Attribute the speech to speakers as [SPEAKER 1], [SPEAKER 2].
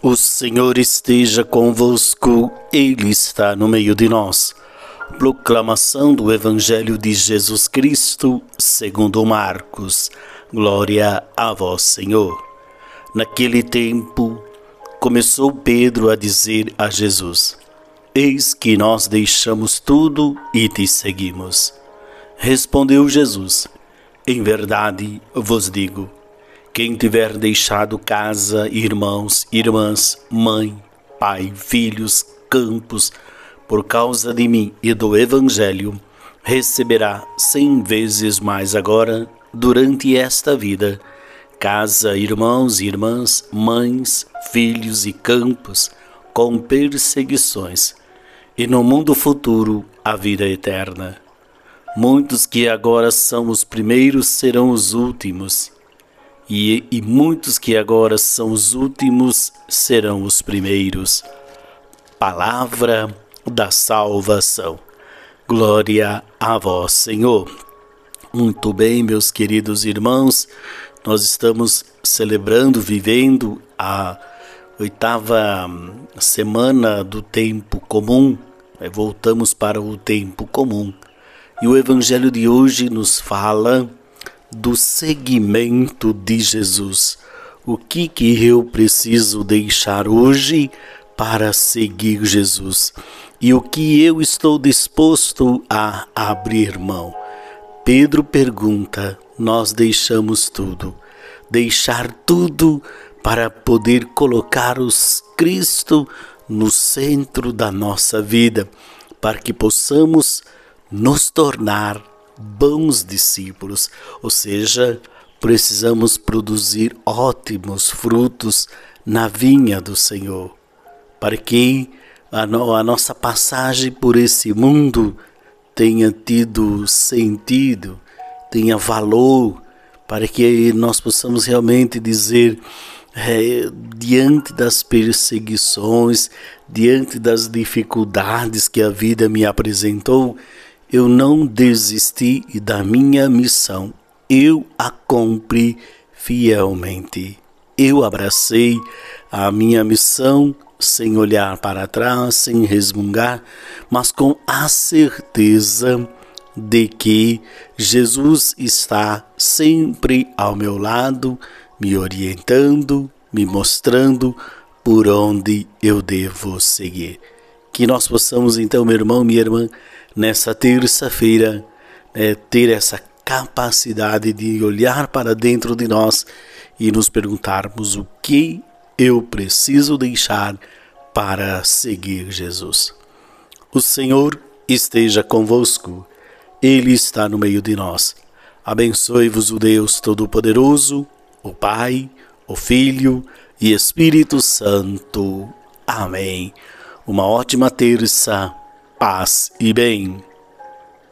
[SPEAKER 1] O Senhor esteja convosco, Ele está no meio de nós. Proclamação do Evangelho de Jesus Cristo, segundo Marcos. Glória a vós, Senhor. Naquele tempo, começou Pedro a dizer a Jesus: Eis que nós deixamos tudo e te seguimos. Respondeu Jesus: Em verdade vos digo, quem tiver deixado casa, irmãos, irmãs, mãe, pai, filhos, campos, por causa de mim e do Evangelho, receberá cem vezes mais agora, durante esta vida, casa, irmãos, irmãs, mães, filhos e campos, com perseguições, e no mundo futuro a vida eterna. Muitos que agora são os primeiros serão os últimos e, e muitos que agora são os últimos serão os primeiros. Palavra da salvação. Glória a vós, Senhor. Muito bem, meus queridos irmãos, nós estamos celebrando, vivendo a oitava semana do tempo comum. Né? Voltamos para o tempo comum. E o evangelho de hoje nos fala do seguimento de Jesus. O que que eu preciso deixar hoje para seguir Jesus? E o que eu estou disposto a abrir mão? Pedro pergunta: Nós deixamos tudo. Deixar tudo para poder colocar os Cristo no centro da nossa vida, para que possamos nos tornar bons discípulos, ou seja, precisamos produzir ótimos frutos na vinha do Senhor, para que a, no, a nossa passagem por esse mundo tenha tido sentido, tenha valor, para que nós possamos realmente dizer, é, diante das perseguições, diante das dificuldades que a vida me apresentou, eu não desisti da minha missão, eu a cumpri fielmente. Eu abracei a minha missão sem olhar para trás, sem resmungar, mas com a certeza de que Jesus está sempre ao meu lado, me orientando, me mostrando por onde eu devo seguir. Que nós possamos, então, meu irmão, minha irmã, nessa terça-feira, é, ter essa capacidade de olhar para dentro de nós e nos perguntarmos o que eu preciso deixar para seguir Jesus. O Senhor esteja convosco, Ele está no meio de nós. Abençoe-vos o Deus Todo-Poderoso, o Pai, o Filho e Espírito Santo. Amém. Uma ótima terça paz e bem.